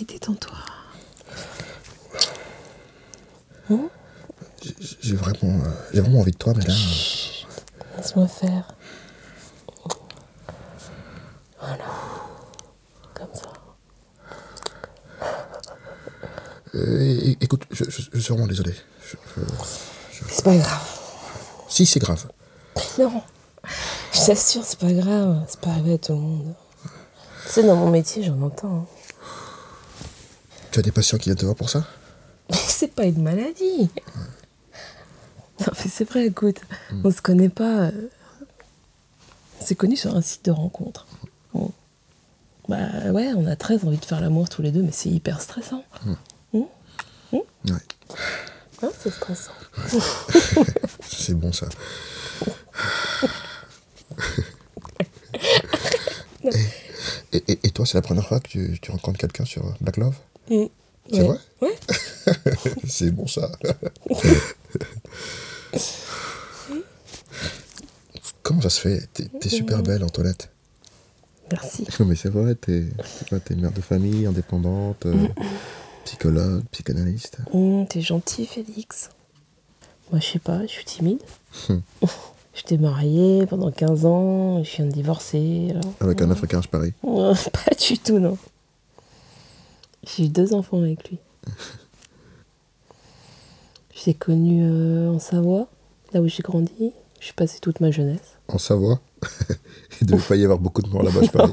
Allez, détends-toi. J'ai- J'ai vraiment, euh, j'ai vraiment envie de toi, mais là. Laisse-moi faire. Voilà. Comme ça. euh, écoute, je, je- je suis vraiment désolé. Je- je- C'est pas grave. Si, c'est grave. Non. Je t'assure, c'est pas grave. C'est pas arrivé à tout le monde. Tu sais, dans mon métier, j'en entends. hein. Tu as des patients qui viennent te voir pour ça? C'est pas une maladie. Non, mais c'est vrai, écoute. On se connaît pas. euh, On s'est connus sur un site de rencontre. Bah ouais, on a très envie de faire l'amour tous les deux, mais c'est hyper stressant. Ouais. Hein, c'est stressant. C'est bon ça. et, et- et toi, c'est la première fois que tu, tu rencontres quelqu'un sur Black Love Mm. C'est Ouais. vrai Ouais. C'est bon ça. Comment ça se fait? T'es super belle, Antoinette. Merci. Non mais c'est vrai, t'es t'es mère de famille, indépendante, euh, psychologue, psychanalyste. Hum, T'es gentil, Félix. Moi, je sais pas, je suis timide. Hum. J'étais mariée pendant 15 ans, je viens de divorcer. Avec un Africain, je parie. Pas du tout, non. J'ai eu deux enfants avec lui. Je l'ai connu euh, en Savoie, là où j'ai grandi. J'ai passé toute ma jeunesse. En Savoie. Il devait pas y avoir beaucoup de morts là-bas, je parie.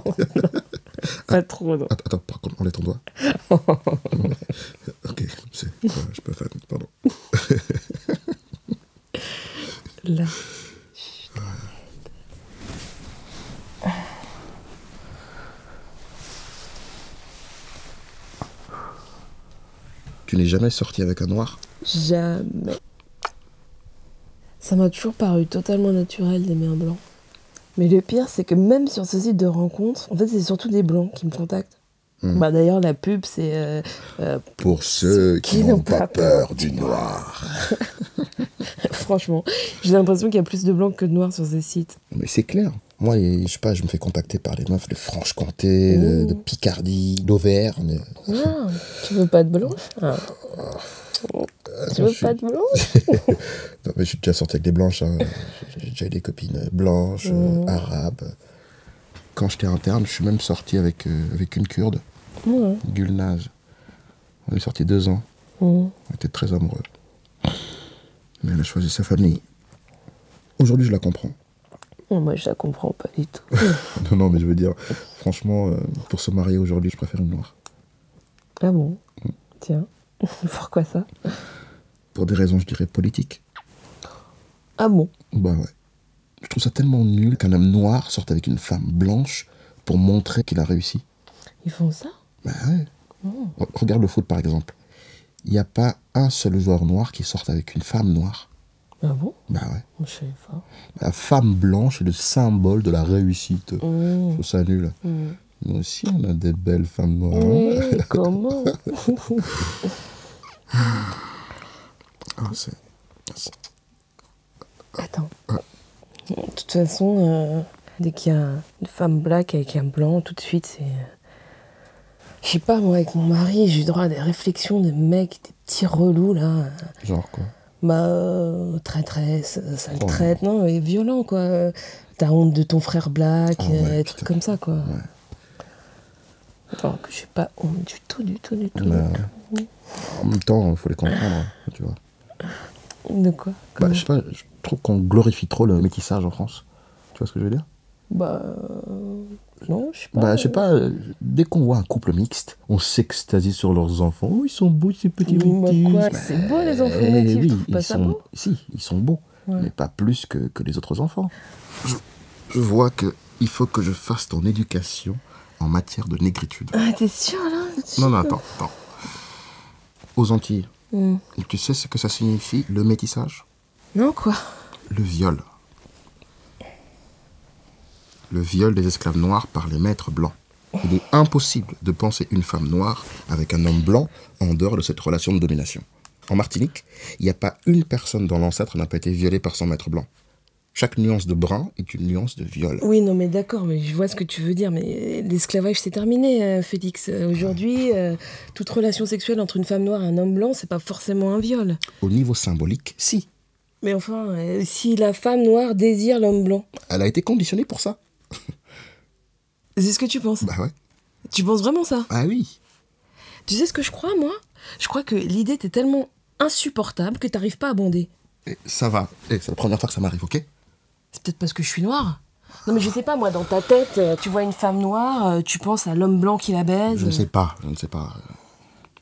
Pas trop, non. Attends, attends, par contre, enlève ton doigt. ok, c'est, je peux faire, pardon. Là. Tu n'es jamais sorti avec un noir? Jamais. Ça m'a toujours paru totalement naturel d'aimer un blanc. Mais le pire, c'est que même sur ce site de rencontre, en fait, c'est surtout des blancs qui me contactent. Hmm. Bah, D'ailleurs, la pub, c'est euh, euh, Pour ceux qui Qui n'ont pas peur peur du noir. franchement, j'ai l'impression qu'il y a plus de blancs que de noirs sur ces sites. Mais c'est clair. Moi, je sais pas, je me fais contacter par les meufs de Franche-Comté, de, de Picardie, d'Auvergne. Ah, tu veux pas de blanche Ah. Tu veux suis- pas de blanche Non, mais je suis déjà sorti avec des blanches. hein. J'ai déjà eu des copines blanches, euh, arabes. Quand j'étais interne, je suis même sorti avec, euh, avec une kurde, Ouais. Gulnaz. On est sorti deux ans. Mhm. On était très amoureux. Mais elle a choisi sa famille. Aujourd'hui, je la comprends. Moi, je la comprends pas du tout. Non, non, mais je veux dire, franchement, euh, pour se marier aujourd'hui, je préfère une noire. ah bon Tiens. Pourquoi ça? Pour des raisons, je dirais, politiques. Ah bon? Bah ouais. Je trouve ça tellement nul qu'un homme noir sorte avec une femme blanche pour montrer qu'il a réussi. Ils font ça? Bah ouais. Re- Regarde le foot par exemple. Il n'y a pas un seul joueur noir qui sorte avec une femme noire. Ah bon? Bah ouais. Je savais pas. La femme blanche est le symbole de la réussite. Je Mhm. trouve ça nul. Mhm. Nous aussi, on a des belles femmes noires. Comment? Ah, c'est- Attends. De toute façon, euh, dès qu'il y a une femme black avec un blanc, tout de suite, c'est. Je sais pas, moi, avec mon mari, j'ai eu droit à des réflexions de mecs, des petits relous, là. Genre quoi? Bah, euh, traîtresse, euh, sale Oh. traite, non, et violent, quoi. Euh, T'as honte de ton frère black, Ah euh, ouais, des trucs comme ça, quoi. Ouais. Alors que j'ai pas honte du tout, du tout, du tout. Bah, en même temps, il faut les comprendre, tu vois. De quoi Bah, je sais pas, je trouve qu'on glorifie trop le métissage en France. Tu vois ce que je veux dire? Bah. euh, Non, je sais pas. Bah, je sais pas, euh, dès qu'on voit un couple mixte, on s'extasie sur leurs enfants. Oh, ils sont beaux, ces petits Bah, métis. quoi, c'est beau, les enfants Eh oui, trouve pas ils ça sont... beau. Si, ils sont beaux, Ouais. mais pas plus que, que les autres enfants. Je, je vois que il faut que je fasse ton éducation en matière de négritude. Ah, t'es sûr, là? Non, non, attends, attends. Aux Antilles, Hmm. tu sais ce que ça signifie, le métissage? Non, quoi? Le viol. Le viol des esclaves noirs par les maîtres blancs. Il est impossible de penser une femme noire avec un homme blanc en dehors de cette relation de domination. En Martinique, il n'y a pas une personne dans l'ancêtre n'a pas été violée par son maître blanc. Chaque nuance de brun est une nuance de viol. Oui, non, mais d'accord, mais je vois ce que tu veux dire. Mais l'esclavage, c'est terminé, euh, Félix. Euh, Aujourd'hui, euh, toute relation sexuelle entre une femme noire et un homme blanc, c'est pas forcément un viol. Au niveau symbolique, si. Mais enfin, euh, si la femme noire désire l'homme blanc, Elle a été conditionnée pour ça. c'est ce que tu penses Bah ouais. Tu penses vraiment ça? Ah oui. Tu sais ce que je crois, moi? Je crois que l'idée t'est tellement insupportable que t'arrives pas à bonder. Et ça va. Et c'est la première fois que ça m'arrive, ok? C'est peut-être parce que je suis noire. Non, mais je sais pas, moi, dans ta tête, euh, tu vois une femme noire, euh, tu penses à l'homme blanc qui la baise. Je ne sais pas, je ne sais pas.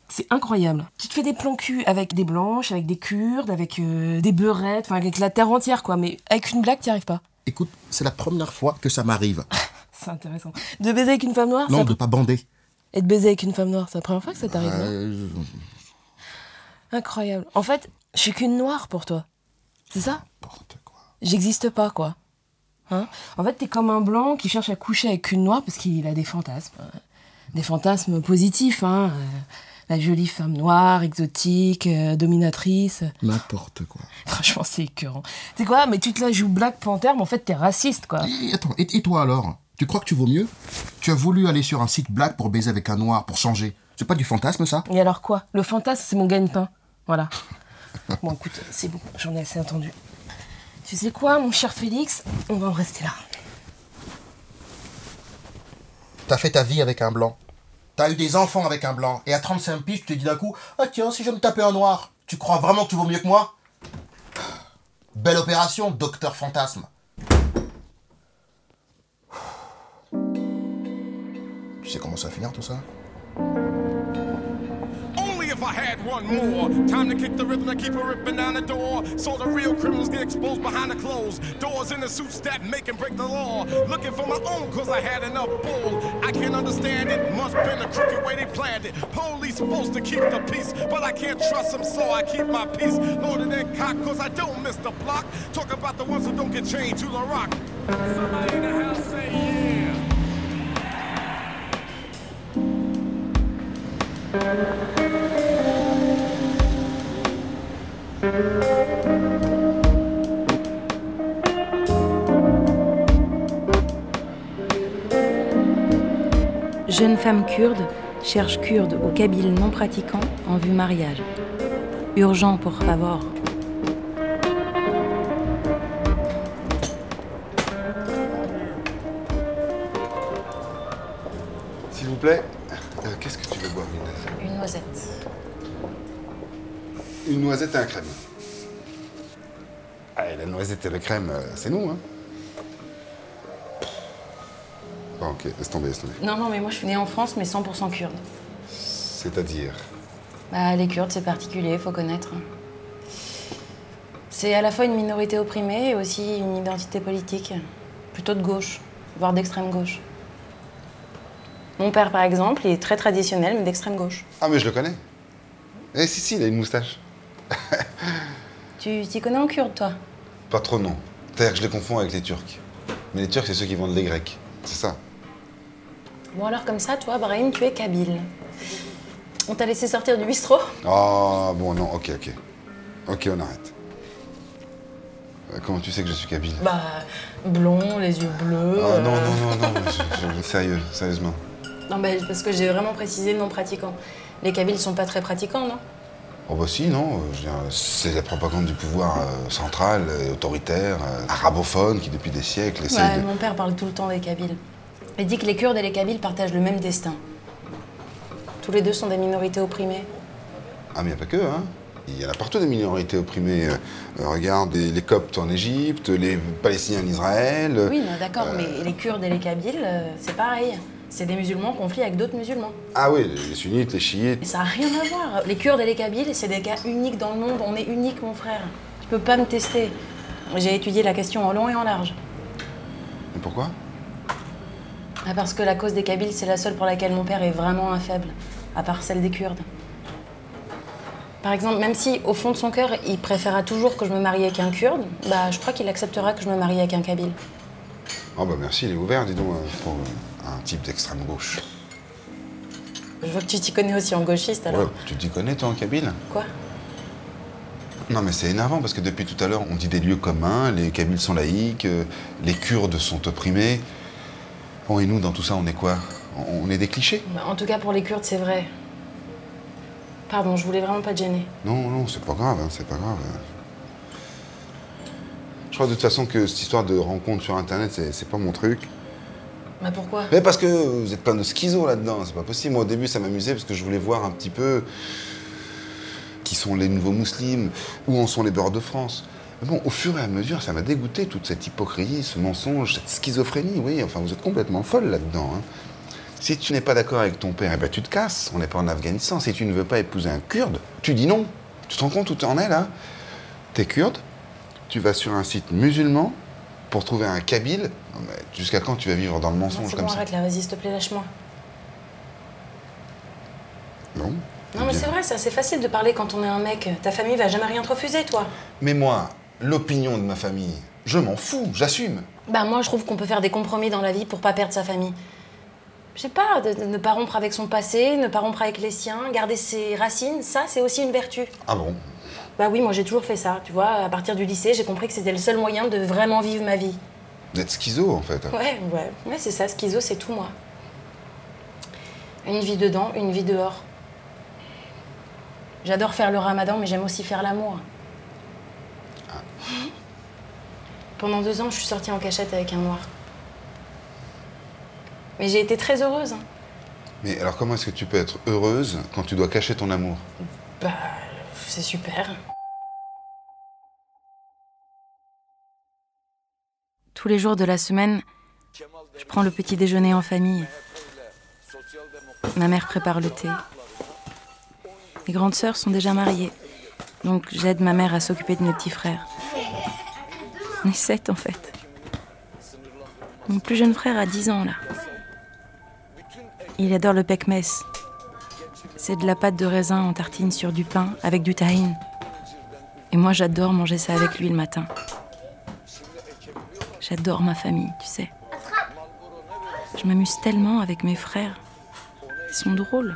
C'est incroyable. Tu te fais des plans cul avec des blanches, avec des kurdes, avec euh, des beurettes, enfin avec la terre entière, quoi. Mais avec une blague, t'y arrives pas. Écoute, c'est la première fois que ça m'arrive. C'est intéressant. De baiser avec une femme noire Non, ça- de pas bander. Et de baiser avec une femme noire, c'est la première fois que ça t'arrive, Euh, Incroyable. En fait, je suis qu'une noire pour toi. C'est ça? N'importe. J'existe pas, quoi. Hein? En fait, t'es comme un blanc qui cherche à coucher avec une noire parce qu'il a des fantasmes. Des fantasmes positifs, hein. euh, La jolie femme noire, exotique, euh, dominatrice. N'importe quoi. Franchement, c'est écœurant. Tu sais quoi, mais tu te la joues Black Panther, mais en fait, t'es raciste, quoi. Et, attends, et, et toi alors? Tu crois que tu vaux mieux? Tu as voulu aller sur un site black pour baiser avec un noir, pour changer. C'est pas du fantasme ça? Et alors quoi? Le fantasme, c'est mon gagne-pain. Voilà. bon, écoute, c'est bon, j'en ai assez entendu. Tu sais quoi, mon cher Félix? On va en rester là. T'as fait ta vie avec un blanc. T'as eu des enfants avec un blanc. Et à 35 piges, tu te dis d'un coup Ah tiens, si je me tapais un noir, tu crois vraiment que tu vaux mieux que moi? Belle opération, docteur fantasme. Tu sais comment ça va finir tout ça? I had one more. Time to kick the rhythm and keep it ripping down the door. So the real criminals get exposed behind the clothes. Doors in the suits that make and break the law. Looking for my own cause I had enough bull. I can't understand it. Must been a crooked way they planned it. Police supposed to keep the peace, but I can't trust them, so I keep my peace. Loaded and cocked cause I don't miss the block. Talk about the ones who don't get chained to the rock. Somebody in the house say yeah. Jeune femme kurde cherche kurde au kabyle non pratiquant en vue mariage. Urgent pour favor. S'il vous plaît, euh, qu'est-ce que tu veux boire, Une noisette. Une noisette et un crème. Ah, la noisette et le crème, euh, c'est nous, hein Bon, ok, laisse tomber, laisse tomber. Non, non, mais moi je suis née en France, mais 100% kurde. C'est-à-dire Bah, les Kurdes, c'est particulier, faut connaître. C'est à la fois une minorité opprimée et aussi une identité politique. Plutôt de gauche, voire d'extrême gauche. Mon père, par exemple, il est très traditionnel, mais d'extrême gauche. Ah, mais je le connais. Eh, si, si, il a une moustache. Tu t'y connais en kurde, toi? Pas trop, non. C'est-à-dire que je les confonds avec les Turcs. Mais les Turcs, c'est ceux qui vendent les Grecs. C'est ça. Bon, alors comme ça, toi, Brahim, tu es kabyle. On t'a laissé sortir du bistrot? Oh, bon, non, ok, ok. Ok, on arrête. Euh, Comment tu sais que je suis kabyle? Bah, blond, les yeux bleus. Ah, non, euh, non, non, non, je- je- sérieux, sérieusement. Non, bah, parce que j'ai vraiment précisé non pratiquant. Les Kabyles sont pas très pratiquants, non? Oh bah si, non. euh, C'est la propagande du pouvoir euh, central, euh, autoritaire, euh, arabophone, qui depuis des siècles Ouais, de... mon père parle tout le temps des Kabyles. Il dit que les Kurdes et les Kabyles partagent le même destin. Tous les deux sont des minorités opprimées. Ah mais il n'y a pas que, hein. Il y en a partout des minorités opprimées. Euh, regarde, les, les Coptes en Égypte, les Palestiniens en Israël. Oui, d'accord, mais les Kurdes et les Kabyles, c'est pareil. C'est des musulmans en conflit avec d'autres musulmans. Ah oui, les sunnites, les chiites. Et ça n'a rien à voir. Les Kurdes et les Kabyles, c'est des cas uniques dans le monde. On est unique, mon frère. Tu peux pas me tester. J'ai étudié la question en long et en large. Et pourquoi? Ah, Parce que la cause des Kabyles, c'est la seule pour laquelle mon père est vraiment un faible, à part celle des Kurdes. Par exemple, même si au fond de son cœur, il préférera toujours que je me marie avec un Kurde, bah je crois qu'il acceptera que je me marie avec un Kabyle. Oh bah merci, il est ouvert, dis donc, euh, pour euh, un type d'extrême gauche. Je vois que tu t'y connais aussi en gauchiste alors. Ouais, tu t'y connais toi en Kabyle Quoi? Non, mais c'est énervant parce que depuis tout à l'heure, on dit des lieux communs, les Kabyles sont laïcs, euh, les Kurdes sont opprimés. Bon, et nous, dans tout ça, on est quoi? On est des clichés? Bah, En tout cas, pour les Kurdes, c'est vrai. Pardon, je voulais vraiment pas te gêner. Non, non, c'est pas grave, hein, c'est pas grave. Je crois de toute façon que cette histoire de rencontre sur Internet, c'est pas mon truc. Bah pourquoi? Mais parce que vous êtes plein de schizo là-dedans, c'est pas possible. Moi, au début, ça m'amusait parce que je voulais voir un petit peu qui sont les nouveaux musulmans, où en sont les beurs de France. Mais bon, au fur et à mesure, ça m'a dégoûté toute cette hypocrisie, ce mensonge, cette schizophrénie. Oui, enfin, vous êtes complètement folle là-dedans. hein. Si tu n'es pas d'accord avec ton père, eh ben, tu te casses. On n'est pas en Afghanistan. Si tu ne veux pas épouser un Kurde, tu dis non. Tu te rends compte où tu en es là? T'es Kurde, tu vas sur un site musulman pour trouver un Kabyle. Jusqu'à quand tu vas vivre dans le mensonge c'est comme bon, ça arrête là, vas-y, s'il te plaît, lâche-moi. Non. Non, mais c'est vrai, c'est assez facile de parler quand on est un mec. Ta famille va jamais rien te refuser, toi. Mais moi, l'opinion de ma famille, je m'en fous, j'assume. Bah, moi, je trouve qu'on peut faire des compromis dans la vie pour pas perdre sa famille. Je sais pas, de, de ne pas rompre avec son passé, ne pas rompre avec les siens, garder ses racines, ça, c'est aussi une vertu. Ah bon? Bah oui, moi, j'ai toujours fait ça. Tu vois, à partir du lycée, j'ai compris que c'était le seul moyen de vraiment vivre ma vie. D'être schizo en fait. Ouais, ouais, ouais, c'est ça, schizo, c'est tout, moi. Une vie dedans, une vie dehors. J'adore faire le ramadan, mais j'aime aussi faire l'amour. Pendant deux ans, je suis sortie en cachette avec un noir. Mais j'ai été très heureuse. hein. Mais alors comment est-ce que tu peux être heureuse quand tu dois cacher ton amour? Bah, c'est super. Tous les jours de la semaine, je prends le petit déjeuner en famille. Ma mère prépare le thé. Mes grandes sœurs sont déjà mariées, donc j'aide ma mère à s'occuper de mes petits frères. On est sept en fait. Mon plus jeune frère a 10 ans là. Il adore le pekmez. C'est de la pâte de raisin en tartine sur du pain avec du tahine. Et moi, j'adore manger ça avec lui le matin. J'adore ma famille, tu sais. Je m'amuse tellement avec mes frères. Ils sont drôles.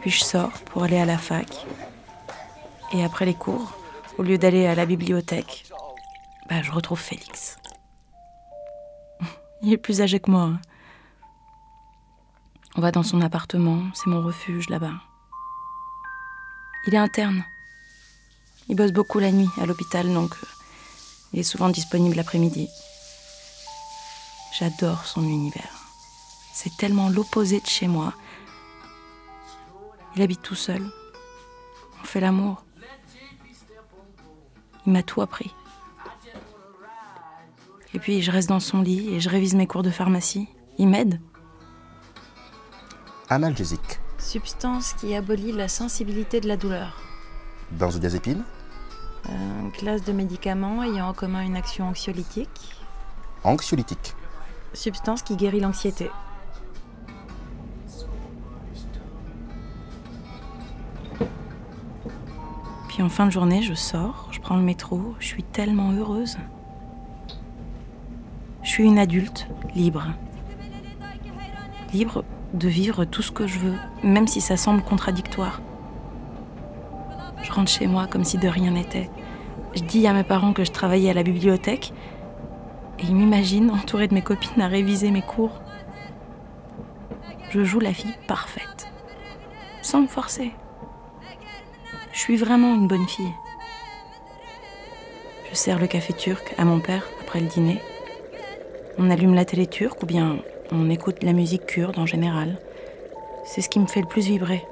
Puis je sors pour aller à la fac. Et après les cours, au lieu d'aller à la bibliothèque, bah, je retrouve Félix. Il est plus âgé que moi. hein. On va dans son appartement, c'est mon refuge là-bas. Il est interne. Il bosse beaucoup la nuit à l'hôpital, donc euh, il est souvent disponible l'après-midi. J'adore son univers. C'est tellement l'opposé de chez moi. Il habite tout seul. On fait l'amour. Il m'a tout appris. Et puis je reste dans son lit et je révise mes cours de pharmacie. Il m'aide. Analgésique. Substance qui abolit la sensibilité de la douleur. Benzodiazépine. Une classe de médicaments ayant en commun une action anxiolytique. Anxiolytique. Substance qui guérit l'anxiété. Puis en fin de journée, je sors, je prends le métro, je suis tellement heureuse. Je suis une adulte, libre. Libre de vivre tout ce que je veux, même si ça semble contradictoire. Je rentre chez moi comme si de rien n'était. Je dis à mes parents que je travaillais à la bibliothèque et ils m'imaginent entourée de mes copines à réviser mes cours. Je joue la fille parfaite, sans me forcer. Je suis vraiment une bonne fille. Je sers le café turc à mon père après le dîner. On allume la télé turque ou bien on écoute la musique kurde en général. C'est ce qui me fait le plus vibrer.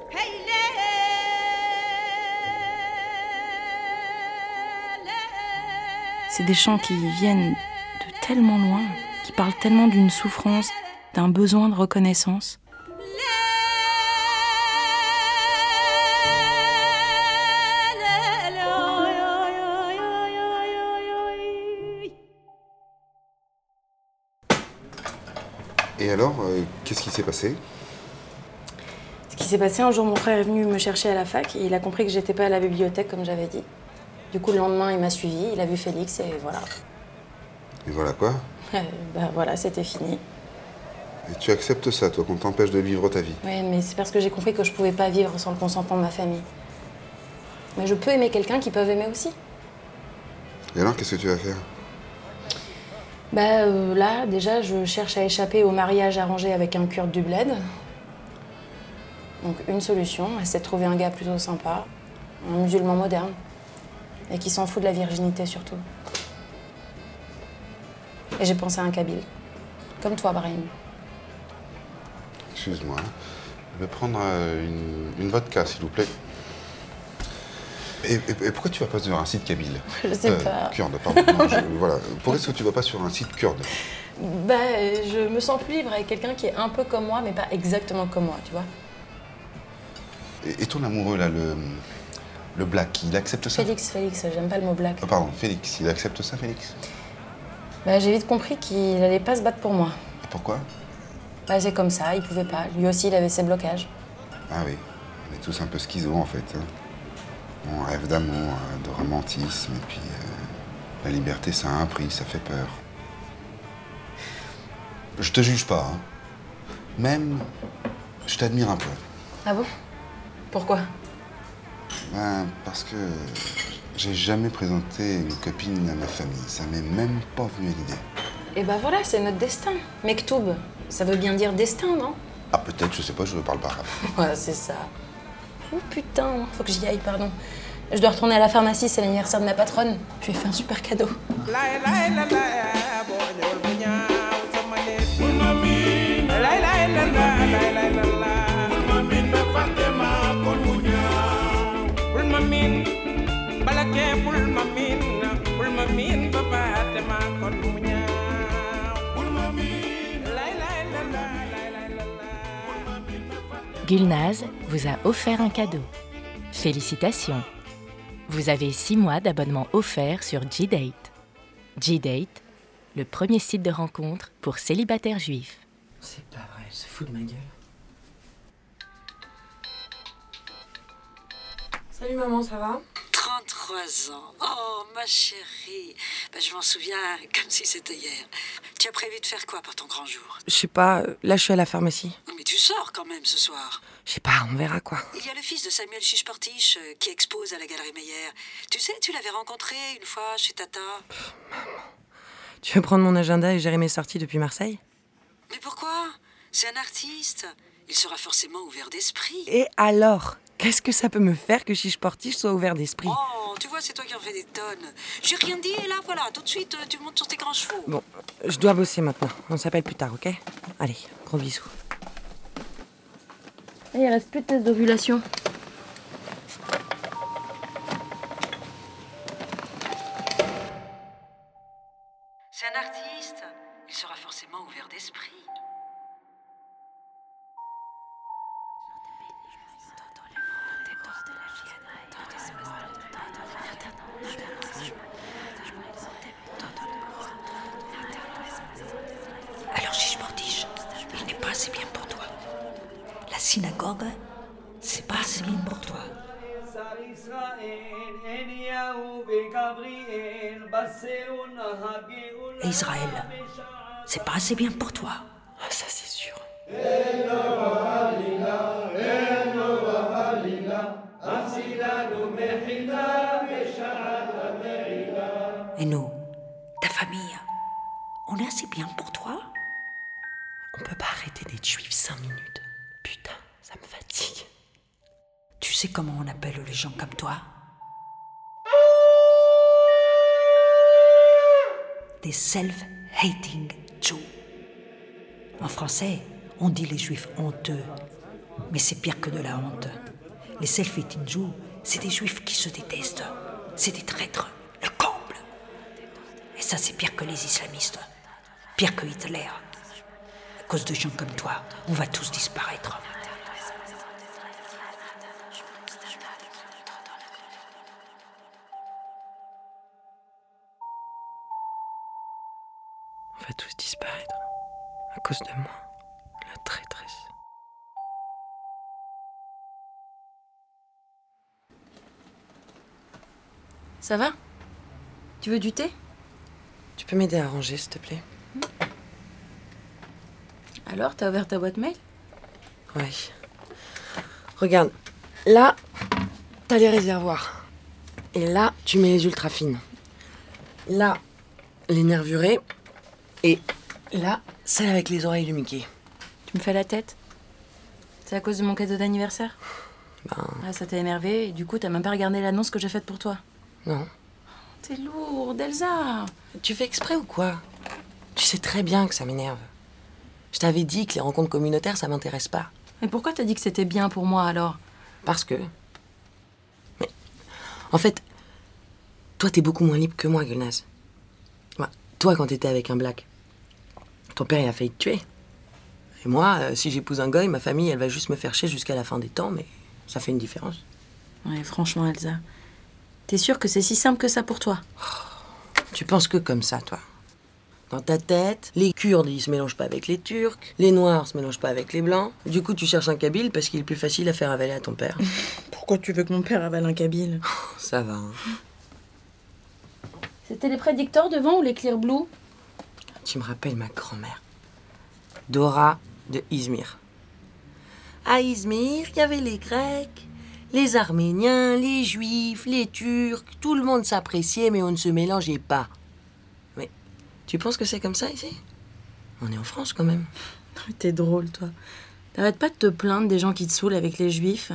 C'est des chants qui viennent de tellement loin, qui parlent tellement d'une souffrance, d'un besoin de reconnaissance. Et alors, euh, qu'est-ce qui s'est passé? Ce qui s'est passé, un jour, mon frère est venu me chercher à la fac et il a compris que j'étais pas à la bibliothèque comme j'avais dit. Du coup, le lendemain, il m'a suivi, il a vu Félix et voilà. Et voilà quoi? Euh, bah voilà, c'était fini. Et tu acceptes ça, toi, qu'on t'empêche de vivre ta vie? Oui, mais c'est parce que j'ai compris que je pouvais pas vivre sans le consentement de ma famille. Mais je peux aimer quelqu'un qui peut aimer aussi. Et alors, qu'est-ce que tu vas faire? Bah euh, là, déjà, je cherche à échapper au mariage arrangé avec un kurde du bled. Donc une solution, c'est de trouver un gars plutôt sympa, un musulman moderne, et qui s'en fout de la virginité surtout. Et j'ai pensé à un kabyle, comme toi, Brahim. Excuse-moi. Je vais prendre euh, une vodka, s'il vous plaît. Et, et- et pourquoi tu vas pas sur un site kabyle Je sais pas. Kurde, pardon. Non, je- voilà. Pourquoi est-ce que tu vas pas sur un site kurde Bah, je me sens plus libre avec quelqu'un qui est un peu comme moi, mais pas exactement comme moi, tu vois. et, et ton amoureux, là, le, le black, il accepte ça? Félix, Félix, j'aime pas le mot black. Ah, pardon, Félix, il accepte ça, Félix? Bah, j'ai vite compris qu'il allait pas se battre pour moi. Et pourquoi? Bah, c'est comme ça, il pouvait pas. Lui aussi, il avait ses blocages. Ah oui, on est tous un peu schizo en fait. hein. On rêve d'amour, de romantisme, et puis euh, la liberté ça a un prix, ça fait peur. Je te juge pas, hein. même je t'admire un peu. Ah bon? Pourquoi? Ben, parce que j'ai jamais présenté une copine à ma famille, ça m'est même pas venu à l'idée. Et bah voilà, c'est notre destin. Mektoub, ça veut bien dire destin, non? Ah peut-être, je sais pas, je ne parle pas arabe. Ouais, c'est ça. Oh putain, faut que j'y aille, pardon. Je dois retourner à la pharmacie, c'est l'anniversaire de ma patronne. Je lui ai fait un super cadeau. Gulnaz vous a offert un cadeau. Félicitations. Vous avez 6 mois d'abonnement offert sur G-Date. G-Date, le premier site de rencontre pour célibataires juifs. C'est pas vrai, elle se fout de ma gueule. Salut maman, ça va? 33 ans. Oh, ma chérie. Ben, je m'en souviens comme si c'était hier. Tu as prévu de faire quoi pour ton grand jour? Je sais pas, là je suis à la pharmacie. Non, Mais tu sors quand même ce soir. Je sais pas, on verra quoi. Il y a le fils de Samuel Chichportiche euh, qui expose à la Galerie Meyer. Tu sais, tu l'avais rencontré une fois chez Tata. Tu veux prendre mon agenda et gérer mes sorties depuis Marseille? Mais pourquoi? C'est un artiste. Il sera forcément ouvert d'esprit. Et alors? Qu'est-ce que ça peut me faire que Chiche Portiche soit ouvert d'esprit? Oh, tu vois, c'est toi qui en fais des tonnes. J'ai rien dit et là, voilà, tout de suite, euh, tu montes sur tes grands chevaux. Bon, je dois bosser maintenant. On s'appelle plus tard, ok? Allez, gros bisous. Il reste plus de test d'ovulation. C'est un artiste. Il sera forcément ouvert d'esprit. Assez bien pour toi. La synagogue, c'est pas assez bien pour toi. Et Israël, c'est pas assez bien pour toi. Ah, ça c'est sûr. Et nous, ta famille, on est assez bien pour toi On peut pas arrêter d'être juif cinq minutes. Putain, ça me fatigue. Tu sais comment on appelle les gens comme toi? Des self-hating Jews. En français, on dit les juifs honteux. Mais c'est pire que de la honte. Les self-hating Jews, c'est des juifs qui se détestent. C'est des traîtres, le comble. Et ça, c'est pire que les islamistes. Pire que Hitler. À cause de gens comme toi, on va tous disparaître. On va tous disparaître. À cause de moi. La traîtresse. Ça va? Tu veux du thé? Tu peux m'aider à ranger, s'il te plaît? Alors, t'as ouvert ta boîte mail? Ouais. Regarde, là, t'as les réservoirs. Et là, tu mets les ultra fines. Là, les nervurées. Et là, celle avec les oreilles du Mickey. Tu me fais la tête? C'est à cause de mon cadeau d'anniversaire? Ben, Ah, ça t'a énervé et du coup, t'as même pas regardé l'annonce que j'ai faite pour toi. non. T'es lourde, Elsa Tu fais exprès ou quoi? Tu sais très bien que ça m'énerve. Je t'avais dit que les rencontres communautaires, ça m'intéresse pas. Mais pourquoi t'as dit que c'était bien pour moi alors? Parce que. Mais. En fait, toi, t'es beaucoup moins libre que moi, Gulnaz. Bah, toi, quand t'étais avec un black, ton père, il a failli te tuer. Et moi, euh, si j'épouse un goy, ma famille, elle va juste me faire chier jusqu'à la fin des temps, mais ça fait une différence. Ouais, franchement, Elsa. T'es sûre que c'est si simple que ça pour toi? Tu penses que comme ça, toi? Dans ta tête, les Kurdes, ils se mélangent pas avec les Turcs, les Noirs se mélangent pas avec les Blancs. Du coup, tu cherches un Kabyle parce qu'il est plus facile à faire avaler à ton père. Pourquoi tu veux que mon père avale un kabyle? Ça va. hein. C'était les prédicteurs devant ou les clear blue? Tu me rappelles ma grand-mère. Dora de Izmir. À Izmir, il y avait les Grecs, les Arméniens, les Juifs, les Turcs. Tout le monde s'appréciait, mais on ne se mélangeait pas. Tu penses que c'est comme ça ici? On est en France quand même. T'es drôle, toi. T'arrêtes pas de te plaindre des gens qui te saoulent avec les juifs.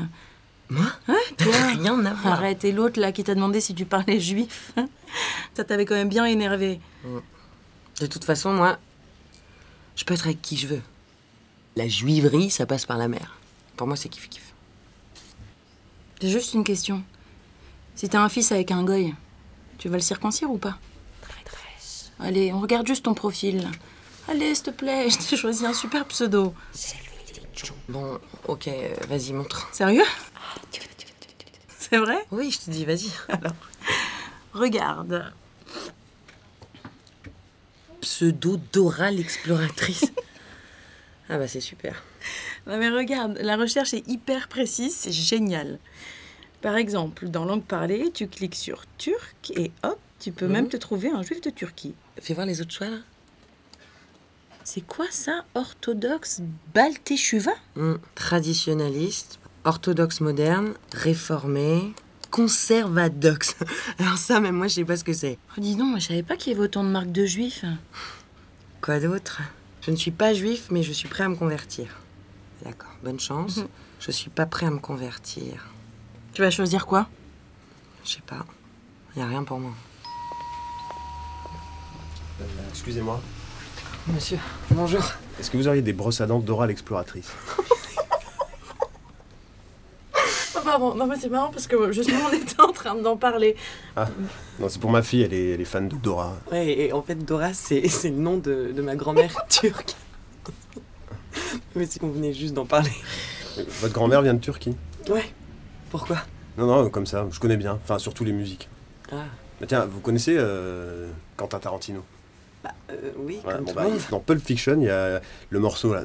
Moi? Ouais, toi. Rien à voir. Arrête, et l'autre là qui t'a demandé si tu parlais juif. Ça t'avait quand même bien énervé. De toute façon, moi, je peux être avec qui je veux. La juiverie, ça passe par la mer. Pour moi, c'est kiff-kiff. J'ai juste une question. Si t'as un fils avec un goy, tu vas le circoncire ou pas? Allez, on regarde juste ton profil. Allez, s'il te plaît, je t'ai choisi un super pseudo. Bon, ok, vas-y, montre. Sérieux C'est vrai Oui, je te dis, vas-y. Alors, regarde. Pseudo Dora l'exploratrice. ah bah c'est super. Non mais regarde, la recherche est hyper précise, c'est génial. Par exemple, dans langue parlée, tu cliques sur turc et hop, tu peux Mhm. même te trouver un juif de Turquie. Fais voir les autres choix là. C'est quoi ça Orthodoxe Balteshuva Hmm, Traditionnaliste, orthodoxe moderne, réformé, conservadoxe. Alors ça, même moi, je sais pas ce que c'est. Oh, dis donc, moi, je savais pas qu'il y avait autant de marques de juifs. Quoi d'autre? Je ne suis pas juif, mais je suis prêt à me convertir. D'accord, bonne chance. Mhm. Je suis pas prêt à me convertir. Tu vas choisir quoi? Je sais pas. Y a rien pour moi. Euh, Excusez-moi. Monsieur, bonjour. Est-ce que vous auriez des brosses à dents Dora l'exploratrice Oh, pardon, non mais c'est marrant parce que justement on était en train d'en parler. Ah, non, c'est pour ma fille, elle est, elle est fan de Dora. Ouais, et en fait, Dora, c'est c'est le nom de, de ma grand-mère turque. Mais c'est qu'on venait juste d'en parler. Euh, Votre grand-mère vient de Turquie? Ouais. Pourquoi? Non, non, comme ça, je connais bien. Enfin, surtout les musiques. Ah, Mais tiens, vous connaissez euh, Quentin Tarantino? Euh, oui, Ouais, comme bon, tout bah, monde. Dans Pulp Fiction, il y a le morceau là.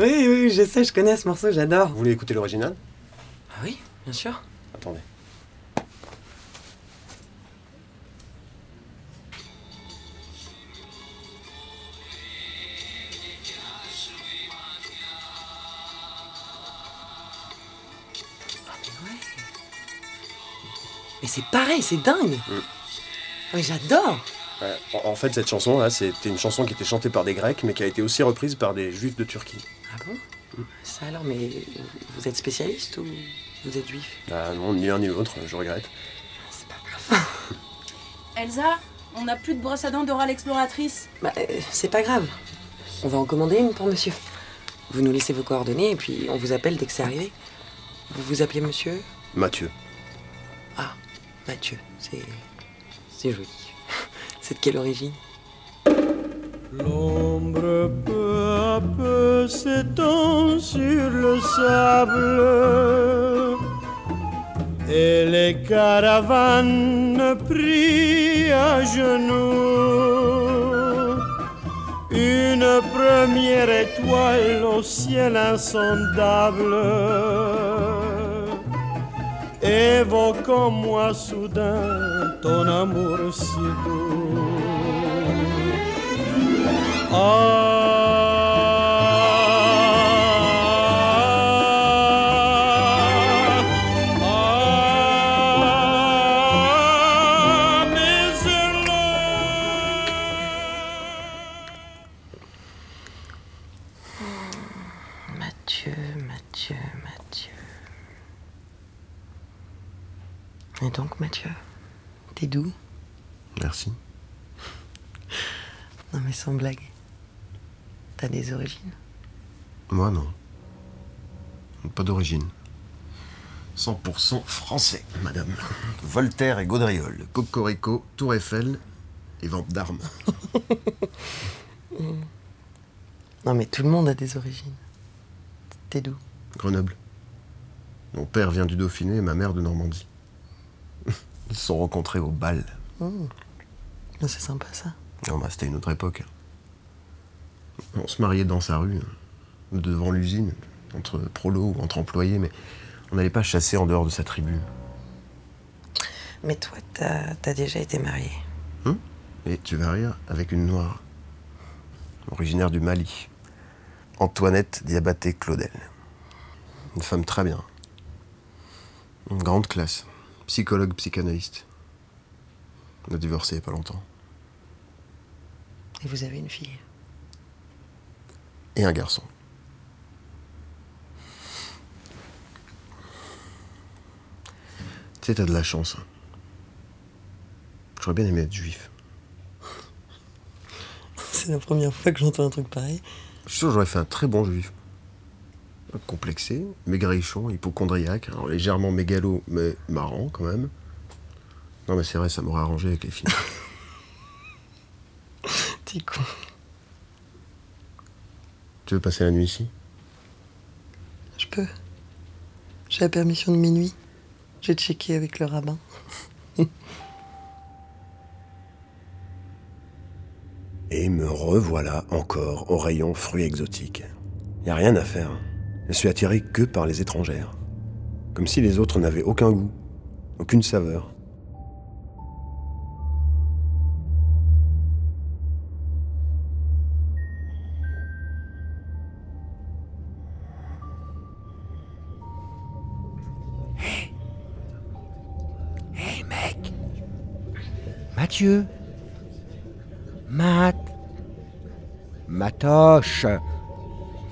Oui, oui, je sais, je connais ce morceau, j'adore. Vous voulez écouter l'original Ah oui, bien sûr. Attendez. Mais c'est pareil, c'est dingue. Mm. Ah, Mais j'adore. Ouais, en, en fait, cette chanson là, c'était une chanson qui était chantée par des Grecs, mais qui a été aussi reprise par des Juifs de Turquie. Ah bon? Ça alors, mais vous êtes spécialiste ou vous êtes juif? Ah non, ni l'un ni l'autre, je regrette. C'est pas grave. Elsa, on n'a plus de brosse à dents Dora l'exploratrice. Bah, euh, c'est pas grave. On va en commander une pour monsieur. Vous nous laissez vos coordonnées et puis on vous appelle dès que c'est arrivé. Vous vous appelez monsieur? Mathieu. Mathieu. C'est. C'est joli. C'est de quelle origine? L'ombre peu à peu s'étend sur le sable et les caravanes prient à genoux. Une première étoile au ciel insondable évoque en moi soudain ton amour si. Ah, 100% français, madame. Voltaire et Gaudriol, Cocorico, Tour Eiffel et vente d'armes. Non, mais tout le monde a des origines. T'es d'où? Grenoble. Mon père vient du Dauphiné et ma mère de Normandie. Ils se sont rencontrés au bal. Oh. Ah, C'est sympa ça. Non, bah, c'était une autre époque. On se mariait dans sa rue, devant l'usine, entre prolos ou entre employés, mais on n'allait pas chasser en dehors de sa tribu. Mais toi, t'as déjà été marié. Hum? Et tu vas rire, avec une noire, originaire du Mali. Antoinette Diabaté Claudel. Une femme très bien. Une grande classe. Psychologue, psychanalyste. On a divorcé il n'y a pas longtemps. Et vous avez une fille? Et un garçon. Tu sais, t'as de la chance. hein. J'aurais bien aimé être juif. C'est la première fois que j'entends un truc pareil. Je suis sûr que j'aurais fait un très bon juif. Complexé, maigrichon, hypochondriaque, alors légèrement mégalo, mais marrant quand même. Non mais c'est vrai, ça m'aurait arrangé avec les filles. T'es con. tu veux passer la nuit ici? Je peux. J'ai la permission de minuit. J'ai checké avec le rabbin. Et me revoilà encore au rayon fruits exotiques. Y a rien à faire. Je suis attiré que par les étrangères. Comme si les autres n'avaient aucun goût, aucune saveur. Mathieu Matt Matoche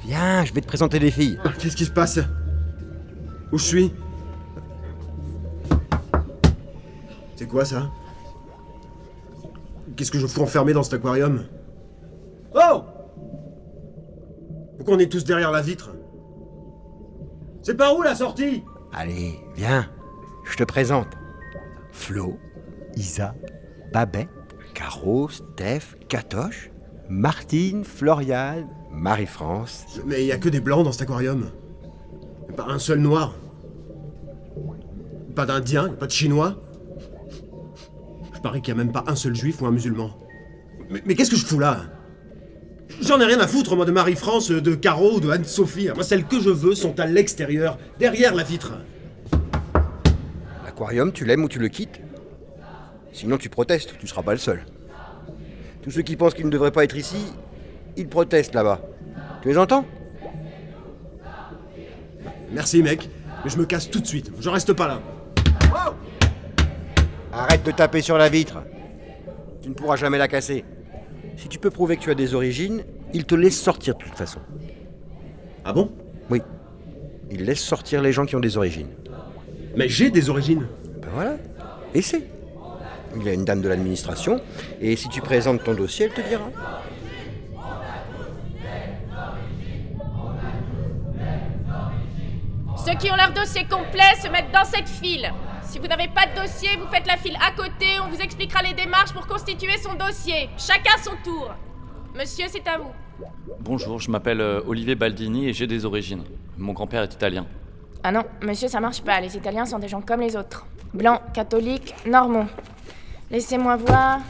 Viens, je vais te présenter les filles. Qu'est-ce qui se passe Où je suis C'est quoi ça Qu'est-ce que je fous enfermé dans cet aquarium Oh Pourquoi on est tous derrière la vitre C'est par où la sortie Allez, viens, je te présente. Flo, Isa, Babette, Caro, Steph, Katoche, Martine, Floriane, Marie-France. Mais il y a que des blancs dans cet aquarium. Pas un seul noir. Pas d'Indien, pas de Chinois. Je parie qu'il n'y a même pas un seul juif ou un musulman. Mais, mais qu'est-ce que je fous là? J'en ai rien à foutre, moi, de Marie-France, de Caro ou de Anne-Sophie. Moi, celles que je veux sont à l'extérieur, derrière la vitre. L'aquarium, tu l'aimes ou tu le quittes? Sinon, tu protestes, tu seras pas le seul. Tous ceux qui pensent qu'ils ne devraient pas être ici, ils protestent là-bas. Tu les entends? Merci, mec, mais je me casse tout de suite. Je reste pas là. Arrête de taper sur la vitre. Tu ne pourras jamais la casser. Si tu peux prouver que tu as des origines, il te laisse sortir de toute façon. Ah bon? Oui. Il laisse sortir les gens qui ont des origines. Mais j'ai des origines. Ben voilà. Essaie. Il y a une dame de l'administration, et si tu présentes ton dossier, elle te dira. Ceux qui ont leur dossier complet se mettent dans cette file. Si vous n'avez pas de dossier, vous faites la file à côté, on vous expliquera les démarches pour constituer son dossier. Chacun son tour. Monsieur, c'est à vous. Bonjour, je m'appelle euh, Olivier Baldini et j'ai des origines. Mon grand-père est italien. Ah non, monsieur, ça marche pas. Les Italiens sont des gens comme les autres. Blancs, catholiques, normaux. Laissez-moi voir.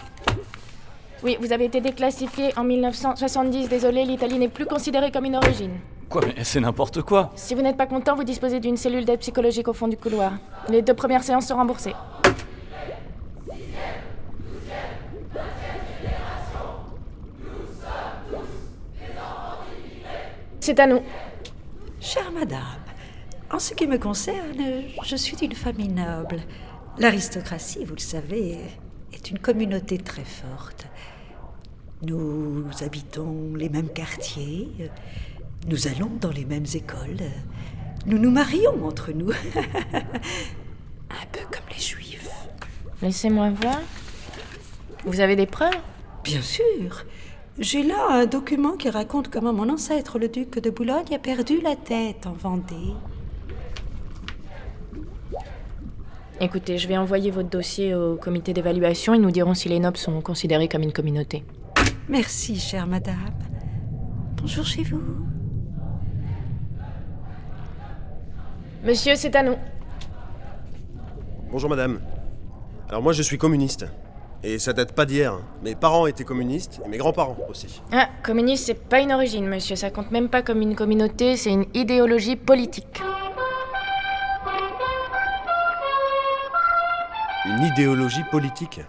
Oui, vous avez été déclassifié en 1970. Désolé, l'Italie n'est plus considérée comme une origine. Quoi, mais c'est n'importe quoi Si vous n'êtes pas content, vous disposez d'une cellule d'aide psychologique au fond du couloir. Les deux premières séances sont remboursées. C'est à nous. Chère madame, en ce qui me concerne, je suis d'une famille noble. L'aristocratie, vous le savez, est une communauté très forte. Nous habitons les mêmes quartiers, nous allons dans les mêmes écoles, nous nous marions entre nous. Un peu comme les juifs. Laissez-moi voir. Vous avez des preuves? Bien sûr. J'ai là un document qui raconte comment mon ancêtre, le duc de Boulogne, a perdu la tête en Vendée. Écoutez, je vais envoyer votre dossier au comité d'évaluation. Ils nous diront si les nobles sont considérés comme une communauté. Merci, chère madame. Bonjour chez vous. Monsieur, c'est à nous. Bonjour madame. Alors moi je suis communiste. Et ça date pas d'hier. Mes parents étaient communistes et mes grands-parents aussi. Ah, communiste, c'est pas une origine, monsieur. Ça compte même pas comme une communauté, c'est une idéologie politique. Une idéologie politique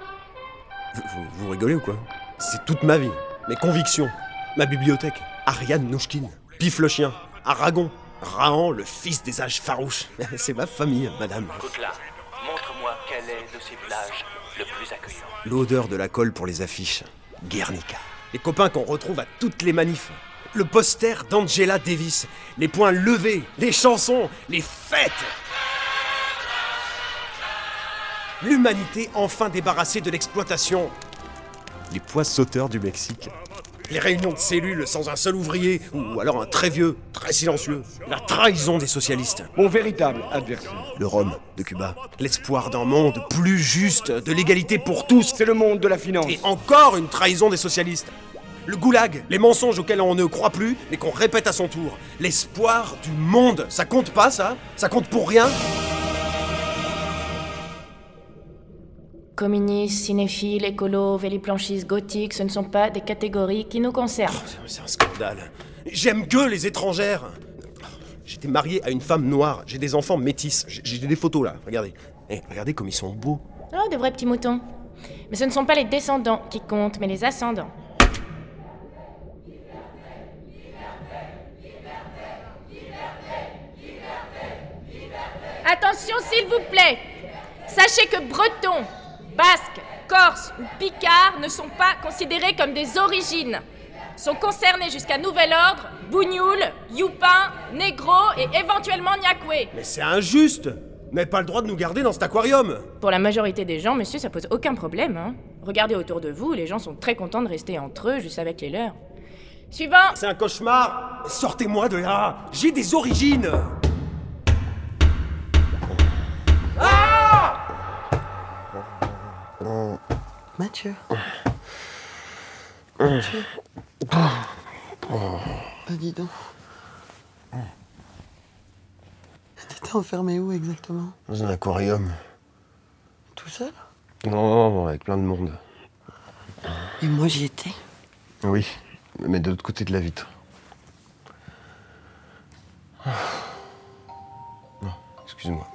vous, rigolez ou quoi? C'est toute ma vie, mes convictions, ma bibliothèque. Ariane Nouchkine, Pif le chien, Aragon, Rahan, le fils des âges farouches. C'est ma famille, madame. Montre-moi quel est de ces villages le plus accueillant. L'odeur de la colle pour les affiches. Guernica. Les copains qu'on retrouve à toutes les manifs. Le poster d'Angela Davis. Les poings levés, les chansons, les fêtes. L'humanité enfin débarrassée de l'exploitation. Les poids sauteurs du Mexique. Les réunions de cellules sans un seul ouvrier, ou alors un très vieux, très silencieux. La trahison des socialistes. Mon véritable adversaire. Le Rhum de Cuba. L'espoir d'un monde plus juste, de l'égalité pour tous. C'est le monde de la finance. Et encore une trahison des socialistes. Le goulag, les mensonges auxquels on ne croit plus, mais qu'on répète à son tour. L'espoir du monde. Ça compte pas, ça? Ça compte pour rien? Communistes, cinéphiles, écolos, véliplanchistes, gothiques, ce ne sont pas des catégories qui nous concernent. C'est un scandale. J'aime que les étrangères. J'étais marié à une femme noire. J'ai des enfants métis. J'ai des photos là. Regardez. Eh, regardez comme ils sont beaux. Oh, de vrais petits moutons. Mais ce ne sont pas les descendants qui comptent, mais les ascendants. Attention, s'il vous plaît. Sachez que Bretons, Basques, Corses ou Picards ne sont pas considérés comme des origines. Sont concernés jusqu'à nouvel ordre Bougnoul, Youpin, Négro et éventuellement Niakwe. Mais c'est injuste Vous n'avez pas le droit de nous garder dans cet aquarium Pour la majorité des gens, monsieur, ça pose aucun problème. Hein. Regardez autour de vous, les gens sont très contents de rester entre eux, juste avec les leurs. Suivant C'est un cauchemar Sortez-moi de là J'ai des origines Mathieu. Bah dis donc. T'étais enfermé où exactement? Dans un aquarium. Tout seul? Non, non, non, avec plein de monde. Et moi j'y étais. Oui, mais de l'autre côté de la vitre. Non, excusez-moi.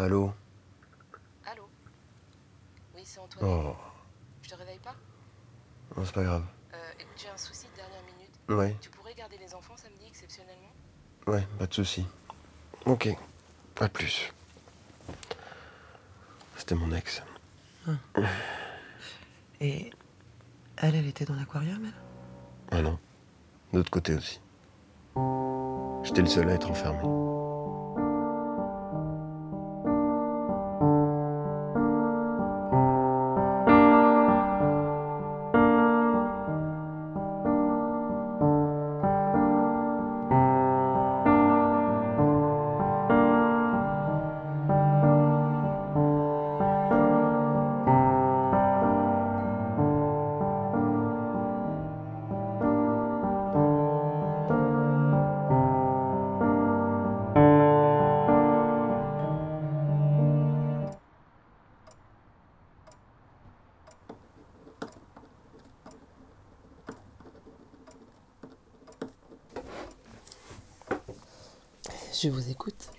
Allô Allô Oui, c'est Antoine. Oh, Je te réveille pas non, c'est pas grave. Euh, écoute, j'ai un souci de dernière minute. Ouais. Tu pourrais garder les enfants samedi exceptionnellement Ouais, pas de souci. Ok, pas plus. C'était mon ex. Et elle, elle était dans l'aquarium, elle? Ah non, de l'autre côté aussi. J'étais le seul à être enfermé. Je vous écoute.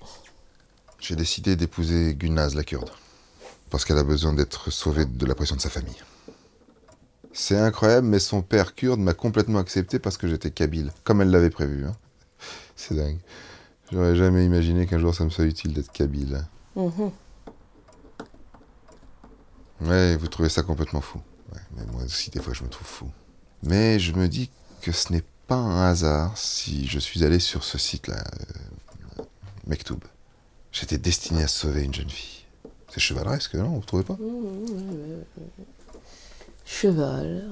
J'ai décidé d'épouser Gulnaz, la kurde. Parce qu'elle a besoin d'être sauvée de la pression de sa famille. C'est incroyable, mais son père kurde m'a complètement accepté parce que j'étais kabyle, comme elle l'avait prévu. hein. C'est dingue. J'aurais jamais imaginé qu'un jour ça me soit utile d'être kabyle. Mhm. Ouais, vous trouvez ça complètement fou. Ouais, mais moi aussi, des fois, je me trouve fou. Mais je me dis que ce n'est pas un hasard si je suis allé sur ce site-là, euh, Mektoub. J'étais destiné à sauver une jeune fille. C'est chevaleresque, non? Vous trouvez pas? Cheval.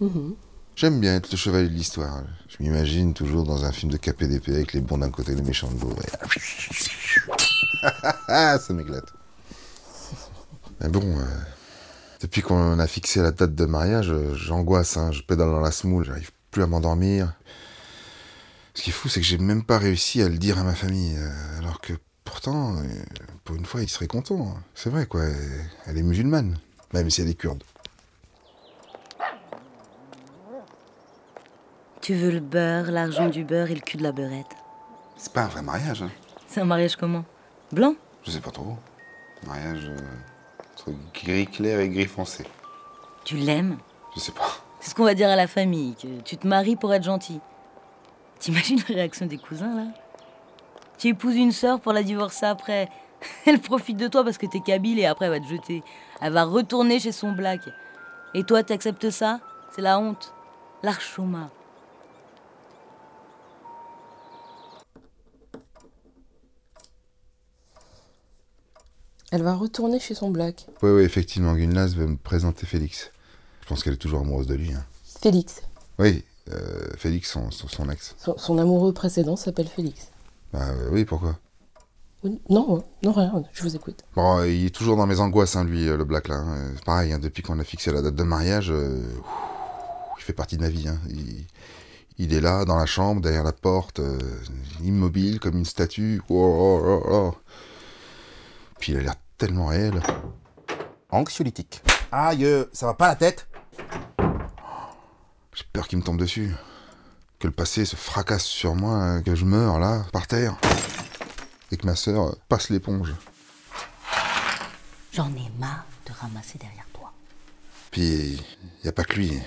Mhm. J'aime bien être le chevalier de l'histoire. Je m'imagine toujours dans un film de KPDP avec les bons d'un côté et les méchants de l'autre. Et- Ça m'éclate. Mais bon, euh, depuis qu'on a fixé la date de mariage, euh, j'angoisse, hein, je pédale dans la semoule, j'arrive plus à m'endormir. Ce qui est fou, c'est que j'ai même pas réussi à le dire à ma famille, euh, alors que pourtant, euh, pour une fois, ils seraient contents. C'est vrai, quoi. Elle est musulmane, même si elle est kurde. Tu veux le beurre, l'argent du beurre et le cul de la beurette? C'est pas un vrai mariage, hein. C'est un mariage comment? Blanc? Je sais pas trop. Mariage euh, entre gris clair et gris foncé. Tu l'aimes? Je sais pas. C'est ce qu'on va dire à la famille, que tu te maries pour être gentil. T'imagines la réaction des cousins, là? Tu épouses une sœur pour la divorcer après. Elle profite de toi parce que t'es kabyle et après elle va te jeter. Elle va retourner chez son black. Et toi, t'acceptes ça? C'est la honte. L'archoma. Elle va retourner chez son black. Oui, oui, effectivement, Gunlas veut me présenter Félix. Je pense qu'elle est toujours amoureuse de lui. hein. Félix. Oui, euh, Félix, son, son, son ex. Son, son amoureux précédent s'appelle Félix. Bah euh, oui, pourquoi? Oui, Non, non, rien, je vous écoute. Bon, euh, il est toujours dans mes angoisses, hein, lui, le Black, là. hein. C'est pareil, hein, depuis qu'on a fixé la date de mariage, euh, il fait partie de ma vie. hein. Il, il est là, dans la chambre, derrière la porte, euh, immobile, comme une statue. Oh, oh, oh, oh. Puis il a l'air tellement réel. Anxiolytique. Aïe, ça va pas la tête? J'ai peur qu'il me tombe dessus. Que le passé se fracasse sur moi, que je meure là, par terre. Et que ma sœur passe l'éponge. J'en ai marre de ramasser derrière toi. Puis, il a pas que lui.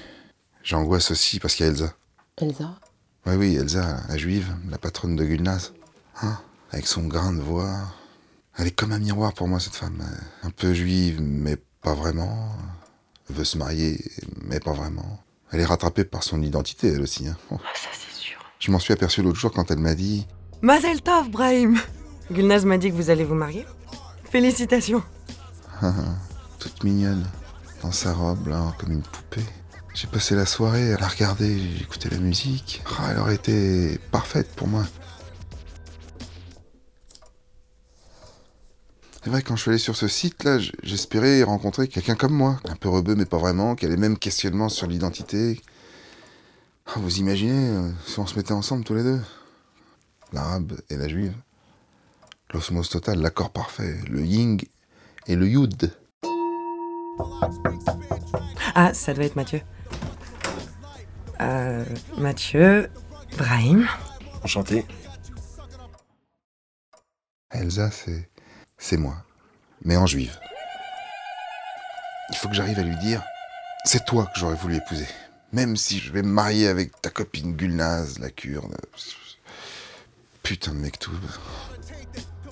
J'angoisse aussi parce qu'il y a Elsa. Elsa? Oui, oui, Elsa, la juive, la patronne de Gulnaz. Hein? Avec son grain de voix. Elle est comme un miroir pour moi, cette femme. Un peu juive, mais pas vraiment. Elle veut se marier, mais pas vraiment. Elle est rattrapée par son identité, elle aussi. Hein. Oh. Ça, c'est sûr. Je m'en suis aperçu l'autre jour quand elle m'a dit Mazel Tov, Brahim Gulnaz m'a dit que vous allez vous marier. Félicitations. Ah, toute mignonne, dans sa robe, là, comme une poupée. J'ai passé la soirée à la regarder, j'ai écouté la musique. Ah, elle aurait été parfaite pour moi. C'est vrai, quand je suis allé sur ce site-là, j'espérais rencontrer quelqu'un comme moi. Un peu rebeu, mais pas vraiment, qui a les mêmes questionnements sur l'identité. Ah, vous imaginez, euh, si on se mettait ensemble tous les deux L'arabe et la juive. L'osmose totale, l'accord parfait, le ying et le yud. Ah, ça doit être Mathieu. Euh, Mathieu, Brahim. Enchanté. Elsa, c'est. C'est moi. Mais en juive. Il faut que j'arrive à lui dire c'est toi que j'aurais voulu épouser. Même si je vais me marier avec ta copine Gulnaz, la kurde. Putain de mec tout.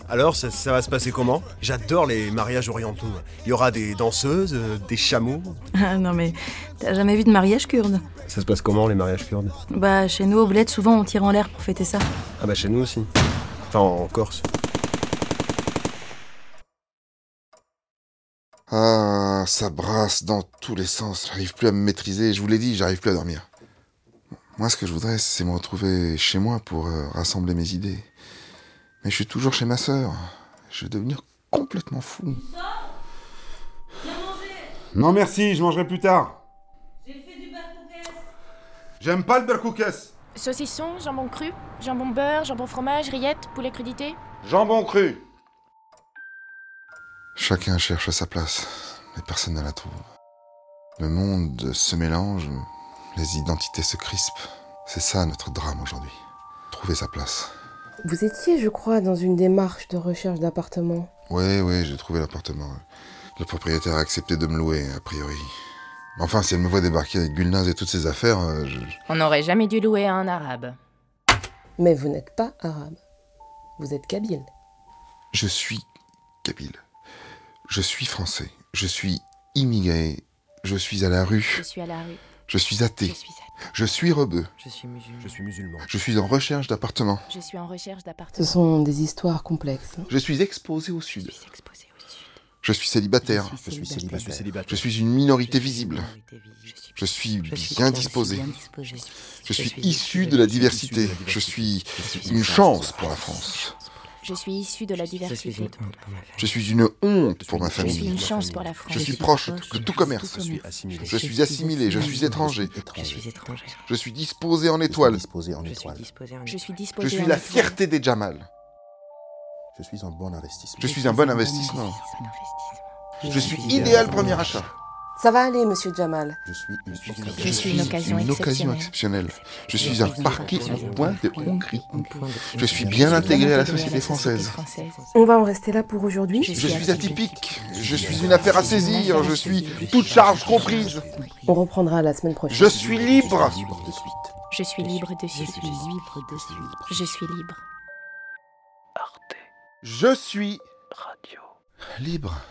Alors, ça, ça va se passer comment? J'adore les mariages orientaux. Il y aura des danseuses, euh, des chameaux. Ah non mais t'as jamais vu de mariage kurde? Ça se passe comment les mariages kurdes? Bah chez nous au bled souvent on tire en l'air pour fêter ça. Ah bah chez nous aussi. Enfin, en Corse. Ah, ça brasse dans tous les sens. J'arrive plus à me maîtriser. Je vous l'ai dit, j'arrive plus à dormir. Moi, ce que je voudrais, c'est me retrouver chez moi pour euh, rassembler mes idées. Mais je suis toujours chez ma sœur. Je vais devenir complètement fou. Non merci, je mangerai plus tard. J'aime pas le berkoukes. Saucisson, jambon cru, jambon beurre, jambon fromage, rillettes, poulet crudité. Jambon cru. Chacun cherche sa place, mais personne ne la trouve. Le monde se mélange, les identités se crispent. C'est ça notre drame aujourd'hui. Trouver sa place. Vous étiez, je crois, dans une démarche de recherche d'appartement. Oui, oui, j'ai trouvé l'appartement. Le propriétaire a accepté de me louer, a priori. Enfin, si elle me voit débarquer avec Gulnaz et toutes ses affaires, euh, je... On n'aurait jamais dû louer à un arabe. Mais vous n'êtes pas arabe. Vous êtes kabyle. je suis kabyle. Je suis français. Je suis immigré. Je suis à la rue. Je suis à la rue. Je suis athée. Je suis rebeu. Je suis musulman. Je suis musulman. Je suis en recherche d'appartement. Je suis en recherche d'appartement. Ce sont des histoires complexes. Je suis exposé au sud. Je suis célibataire. Je suis célibataire. Je suis célibataire. Je suis une minorité visible. Je suis bien disposé. Je suis issu de la diversité. Je suis une chance pour la France. Je suis issu de la diversité. Je suis une honte pour ma Je suis famille. une chance pour la France. Je suis proche de tout commerce. Je suis assimilé. Je suis assimilé, je suis étranger. Je suis étranger. Je suis disposé en étoile. Je suis étoile. disposé en Je suis la fierté des Jamal. Je suis un bon investissement. Je suis un bon investissement. Je suis idéal premier achat. Ça va aller, monsieur Jamal. Je suis une occasion. Je suis une occasion Une occasion exceptionnelle. Je suis un parquet en point de Hongrie. Je suis bien intégré à la société française. On va en rester là pour aujourd'hui. Je suis atypique. Je suis une affaire à saisir. Je suis toute charge comprise. On reprendra la semaine prochaine. Je suis libre. Je suis libre de suite. Je suis libre de suite. Je suis libre. Je suis libre.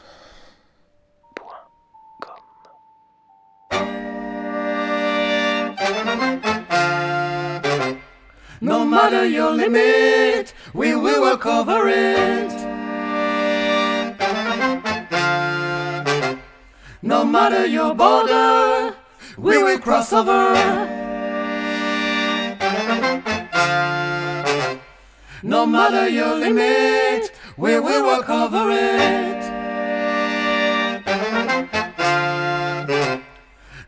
No matter your limit, we, will cover it. No matter your border, we will cross over. No matter your limit, we, will cover it.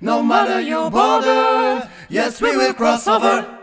No matter your border, yes, we will cross over.